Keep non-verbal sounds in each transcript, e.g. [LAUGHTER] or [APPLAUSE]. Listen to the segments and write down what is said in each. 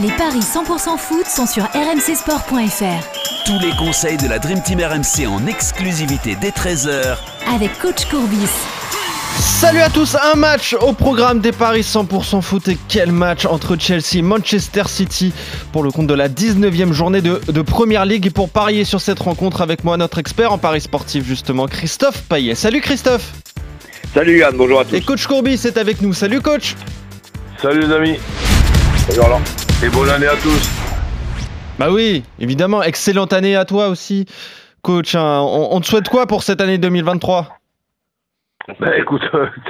Les paris 100% foot sont sur rmcsport.fr. Tous les conseils de la Dream Team RMC en exclusivité dès 13h avec coach Courbis. Salut à tous, un match au programme des paris 100% foot et quel match entre Chelsea et Manchester City pour le compte de la 19e journée de, de Première League et pour parier sur cette rencontre avec moi notre expert en paris sportif justement Christophe Payet. Salut Christophe Salut Yann, bonjour à tous. Et coach Courbis est avec nous, salut coach Salut les amis. Salut Roland. Et bonne année à tous. Bah oui, évidemment, excellente année à toi aussi coach. hein. On, on te souhaite quoi pour cette année 2023 Bah écoute,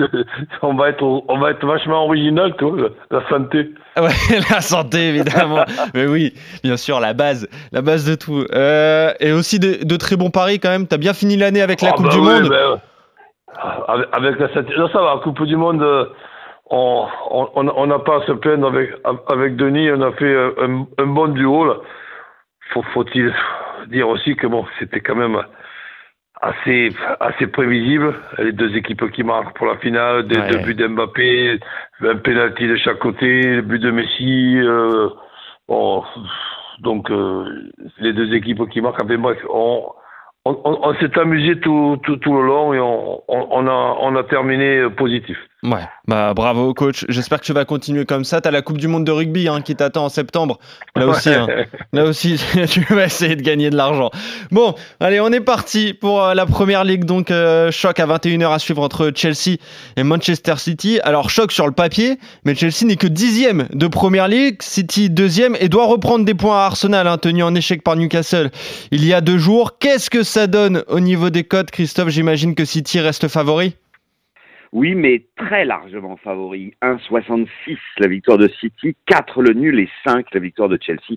[LAUGHS] on va être on va être vachement original, toi, la santé. Ouais, [LAUGHS] la santé évidemment. [LAUGHS] Mais oui, bien sûr, la base, la base de tout. Euh, et aussi de, de très bons paris quand même. T'as bien fini l'année avec la Ah, Coupe bah du oui, Monde. bah, avec, avec la santé. Non, ça va, Coupe du Monde, euh, on on- on on n'a pas à se plaindre avec avec Denis, on a fait un, un bon duo là. Faut faut-il dire aussi que bon, c'était quand même assez assez prévisible. Les deux équipes qui marquent pour la finale, des Ouais. deux buts d'Mbappé, un penalty de chaque côté, le but de Messi. euh, bon, donc euh, les deux équipes qui marquent. Bref, on on, on- on s'est amusé tout, tout, tout le long et on, on, a, on a terminé positif. Ouais, bah bravo coach. J'espère que tu vas continuer comme ça. T'as la Coupe du Monde de rugby hein, qui t'attend en septembre. Là aussi, hein. là aussi, [LAUGHS] tu vas essayer de gagner de l'argent. Bon, allez, on est parti pour euh, la première ligue. Donc euh, choc à 21h à suivre entre Chelsea et Manchester City. Alors choc sur le papier, mais Chelsea n'est que dixième de première ligue, City deuxième et doit reprendre des points à Arsenal, hein, tenu en échec par Newcastle il y a deux jours. Qu'est-ce que ça donne au niveau des cotes, Christophe? J'imagine que City reste favori. Oui, mais très largement favori. 1,66 la victoire de City, 4 le nul et 5 la victoire de Chelsea,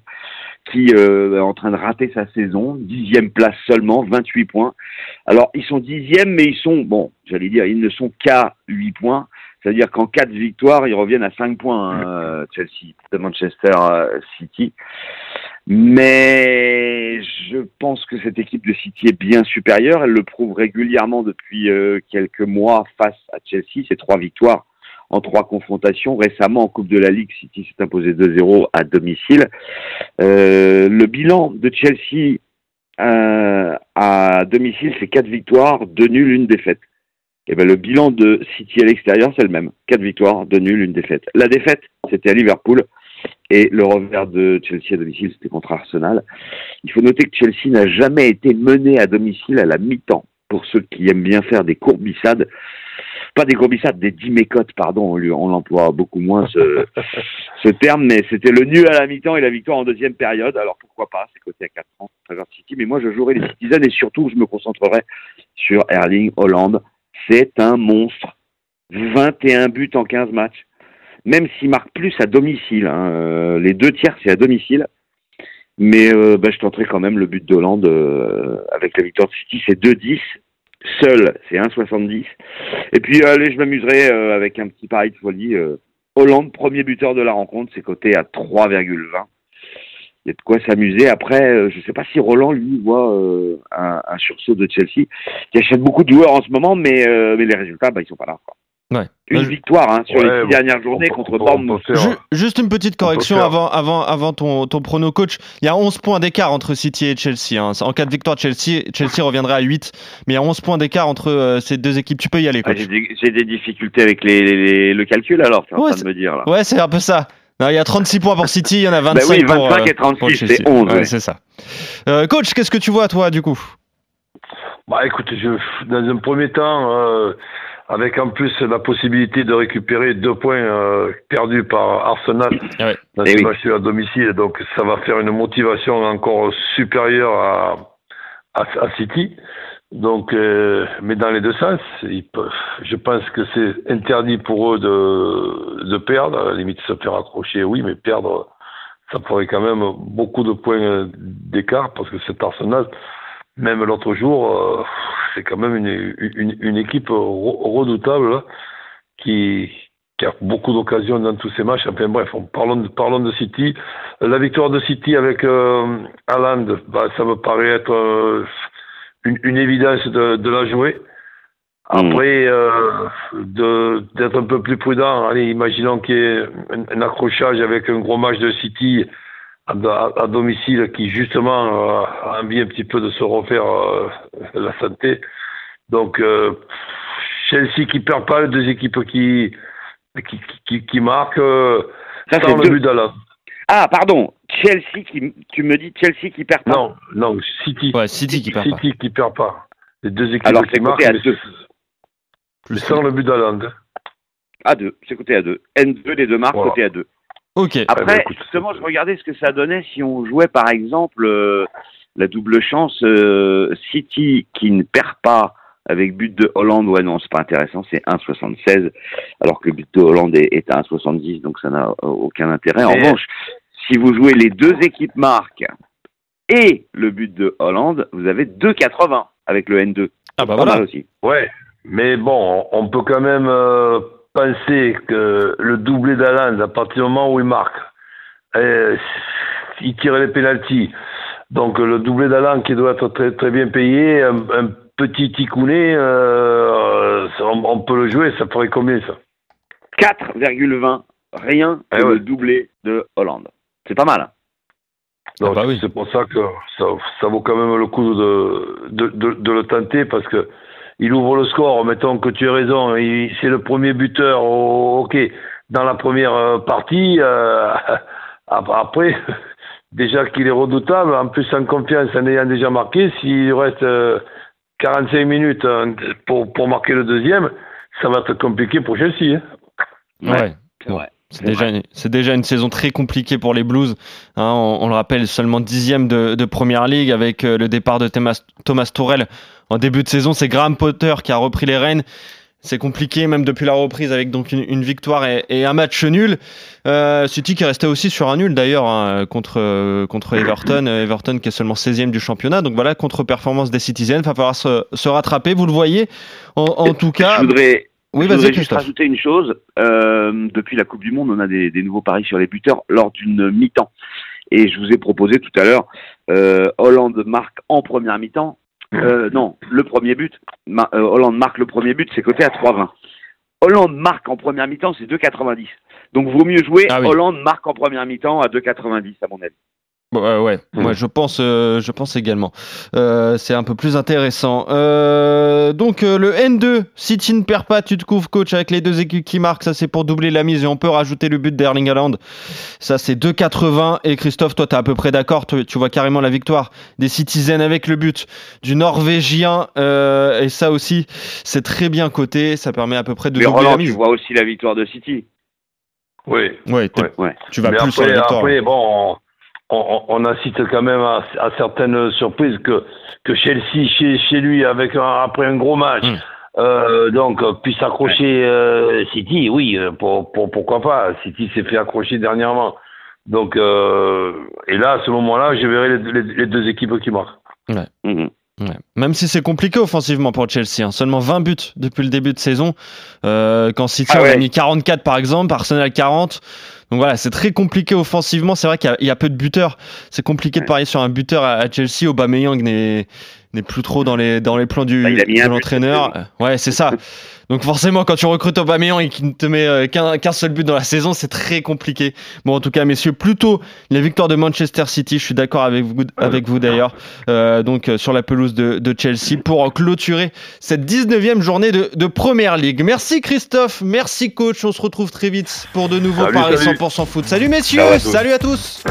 qui euh, est en train de rater sa saison. Dixième place seulement, 28 points. Alors, ils sont dixièmes, mais ils sont, bon, j'allais dire, ils ne sont qu'à 8 points. C'est-à-dire qu'en 4 victoires, ils reviennent à 5 points, hein, Chelsea, de Manchester euh, City. Mais je pense que cette équipe de City est bien supérieure. Elle le prouve régulièrement depuis euh, quelques mois face à Chelsea. C'est trois victoires en trois confrontations. Récemment, en Coupe de la Ligue, City s'est imposé 2-0 à domicile. Euh, le bilan de Chelsea euh, à domicile, c'est quatre victoires, deux nuls, une défaite. Et ben, le bilan de City à l'extérieur, c'est le même. Quatre victoires, deux nuls, une défaite. La défaite, c'était à Liverpool. Et le revers de Chelsea à domicile, c'était contre Arsenal. Il faut noter que Chelsea n'a jamais été mené à domicile à la mi-temps. Pour ceux qui aiment bien faire des courbissades, pas des courbissades, des dimécotes, pardon, on, l'emploie beaucoup moins ce, [LAUGHS] ce terme, mais c'était le nul à la mi-temps et la victoire en deuxième période. Alors pourquoi pas, c'est côté à 4 ans, travers City, mais moi je jouerai les Citizens et surtout je me concentrerai sur Erling Holland. C'est un monstre. 21 buts en 15 matchs même s'il marque plus à domicile. hein, euh, les deux tiers, c'est à domicile. Mais euh, bah, je tenterai quand même le but de Hollande euh, avec la victoire de City, c'est 2-10. Seul, c'est 1,70. Et puis, allez, je m'amuserai euh, avec un petit pari de folie. Hollande, premier buteur de la rencontre, c'est coté à 3,20. Il y a de quoi s'amuser. Après, je ne sais pas si Roland, lui, voit un, sursaut de Chelsea, qui achète beaucoup de joueurs en ce moment, mais, les résultats, bah, ils sont pas là. Ouais. Une je- victoire hein, sur Ouais, les six bon, dernières journées on contre Bournemouth. faire- juste une petite correction avant, avant, avant ton, ton prono coach. Il y a 11 points d'écart entre City et Chelsea. hein. En cas de victoire de Chelsea, Chelsea reviendrait à 8. Mais il y a 11 points d'écart entre euh, ces deux équipes. Tu peux y aller, Ah, coach. j'ai des, des difficultés avec les, les- le calcul alors, tu es en Ouais, train de me dire là. Ouais, c'est un peu ça. Non, il y a 36 points pour City, il y en a 25 Bah oui, pour, 25 et euh, 36, pour c'est Chelsea. 11, Ouais, ouais. c'est ça. Euh, coach, qu'est-ce que tu vois, toi, du coup? Bah écoute, je, dans un premier temps, euh, avec en plus la possibilité de récupérer deux points euh, perdus par Arsenal Ah ouais. dans Eh ce oui. match à domicile, donc ça va faire une motivation encore supérieure à, à, à City. Donc, euh, mais dans les deux sens, ils peuvent, je pense que c'est interdit pour eux de, de perdre. À la limite, se faire accrocher, oui, mais perdre, ça ferait quand même beaucoup de points d'écart parce que cet Arsenal, même l'autre jour, euh, c'est quand même une, une, une équipe re- redoutable là, qui, qui a beaucoup d'occasions dans tous ces matchs. Enfin bref, on, parlons, de, parlons de City. La victoire de City avec euh, Haaland, bah, ça me paraît être euh, une, une évidence de, de la jouer. Après, euh, de- d'être un peu plus prudent, allez, imaginons qu'il y ait un, un accrochage avec un gros match de City à, domicile qui justement euh, a envie un petit peu de se refaire euh, [LAUGHS] la santé. Donc, euh, Chelsea qui perd pas, les deux équipes qui, qui, qui, qui marquent euh, Ça, sans le deux. but d'Alain. Ah, pardon. Chelsea qui, tu me dis Chelsea qui perd pas. Non, non, City. Ouais, City qui perd pas. City qui perd pas. Les deux équipes Alors, qui c'est marquent, côté à mais deux. mais sans le but d'Alain. À 2, c'est côté à 2. N2, les deux marques, Voilà. côté à 2. Ok. Après, bah, écoute, justement, je regardais ce que ça donnait si on jouait par exemple euh, la double chance euh, City qui ne perd pas avec but de Hollande. Ouais, non, c'est pas intéressant, c'est 1,76 alors que le but de Hollande est, est à 1,70 donc ça n'a euh, aucun intérêt. En revanche, si vous jouez les deux équipes marques et le but de Hollande, vous avez 2,80 avec le N2. Ah bah Pas voilà. mal aussi. Ouais, mais bon, on peut quand même euh, penser que le doublé d'Alan, à partir du moment où il marque, euh, il tire les pénalties. Donc le doublé d'Alan qui doit être très, très bien payé, un, un petit ticounet, euh, ça, on, on peut le jouer, ça ferait combien ça? 4,20 rien que Eh ouais. le doublé de Hollande. C'est pas mal. hein. Donc, bah oui. C'est pour ça que ça, ça vaut quand même le coup de, de, de, de le tenter parce que il ouvre le score. Mettons que tu as raison, c'est le premier buteur. oh, ok, dans la première euh, partie. euh, [LAUGHS] ap- après, [LAUGHS] déjà qu'il est redoutable, en plus en confiance en ayant déjà marqué, s'il reste euh, 45 minutes euh, pour, pour marquer le deuxième, ça va être compliqué pour Chelsea. hein. Ouais. C'est vrai. C'est déjà, une- c'est déjà une saison très compliquée pour les Blues. hein. on, on le rappelle, seulement dixième de, de Première Ligue avec euh, le départ de Thomas, Thomas Tourel en début de saison. C'est Graham Potter qui a repris les rênes. C'est compliqué même depuis la reprise avec donc une, une victoire et, et un match nul. Euh, City qui restait aussi sur un nul d'ailleurs hein, contre, contre Everton. Everton qui est seulement 16e du championnat. Donc voilà, contre-performance des Citizens. Il va falloir se, se rattraper, vous le voyez. En, en tout cas, Je voudrais, oui, je vas-y voudrais juste rajouter une chose. Euh, depuis la Coupe du Monde, on a des, des nouveaux paris sur les buteurs lors d'une mi-temps. Et je vous ai proposé tout à l'heure, euh, Hollande marque en première mi-temps. Euh, non, le premier but. Ma- euh, Hollande marque le premier but, c'est coté à 3,20. Hollande marque en première mi-temps, c'est 2,90. Donc vaut mieux jouer Ah oui. Hollande marque en première mi-temps à 2,90 à mon avis. Ouais, ouais, Mm. moi je pense, euh, je pense également. Euh, c'est un peu plus intéressant. Euh, donc euh, le N2, si tu ne perds pas, tu te couvres coach avec les deux équipes qui marquent. Ça c'est pour doubler la mise et on peut rajouter le but d'Erling Haaland. Ça c'est 2,80 et Christophe, toi t'es à peu près d'accord. Tu, tu vois carrément la victoire des Citizens avec le but du Norvégien euh, et ça aussi c'est très bien coté. Ça permet à peu près de Mais doubler la Roland, tu mise. vois aussi la victoire de City. Oui. Ouais, Ouais. Ouais. tu vas Mais plus sur la victoire. après, bon, on, on, on assiste quand même à, à certaines surprises que, que Chelsea, chez, chez lui, avec un- après un gros match, Mm. euh, donc euh, puisse accrocher euh, City. Oui, pour, pour, pourquoi pas. City s'est fait accrocher dernièrement. Donc, euh, et là, à ce moment-là, je verrai les, les- les deux équipes qui marquent. Mhm. Ouais. Même si c'est compliqué offensivement pour Chelsea, hein. seulement 20 buts depuis le début de saison. Euh, quand City Ah a mis 44 par exemple, Arsenal 40. Donc voilà, c'est très compliqué offensivement. C'est vrai qu'il y a- il y, a peu de buteurs. C'est compliqué de parier sur un buteur à, à Chelsea. Aubameyang n'est n'est plus trop dans les dans les plans du Bah, de l'entraîneur. Ouais, c'est ça. Donc forcément, quand tu recrutes Aubameyang et qu'il ne te met euh, qu'un seul but dans la saison, c'est très compliqué. Bon, en tout cas, messieurs, plutôt la victoire de Manchester City. Je suis d'accord avec vous, avec vous d'ailleurs. Euh, donc euh, sur la pelouse de, de Chelsea pour clôturer cette 19e journée de, de Première Ligue. Merci Christophe, merci coach. On se retrouve très vite pour de nouveaux Salut, paris salut. 100% foot. Salut messieurs, Ciao à tous. salut à tous.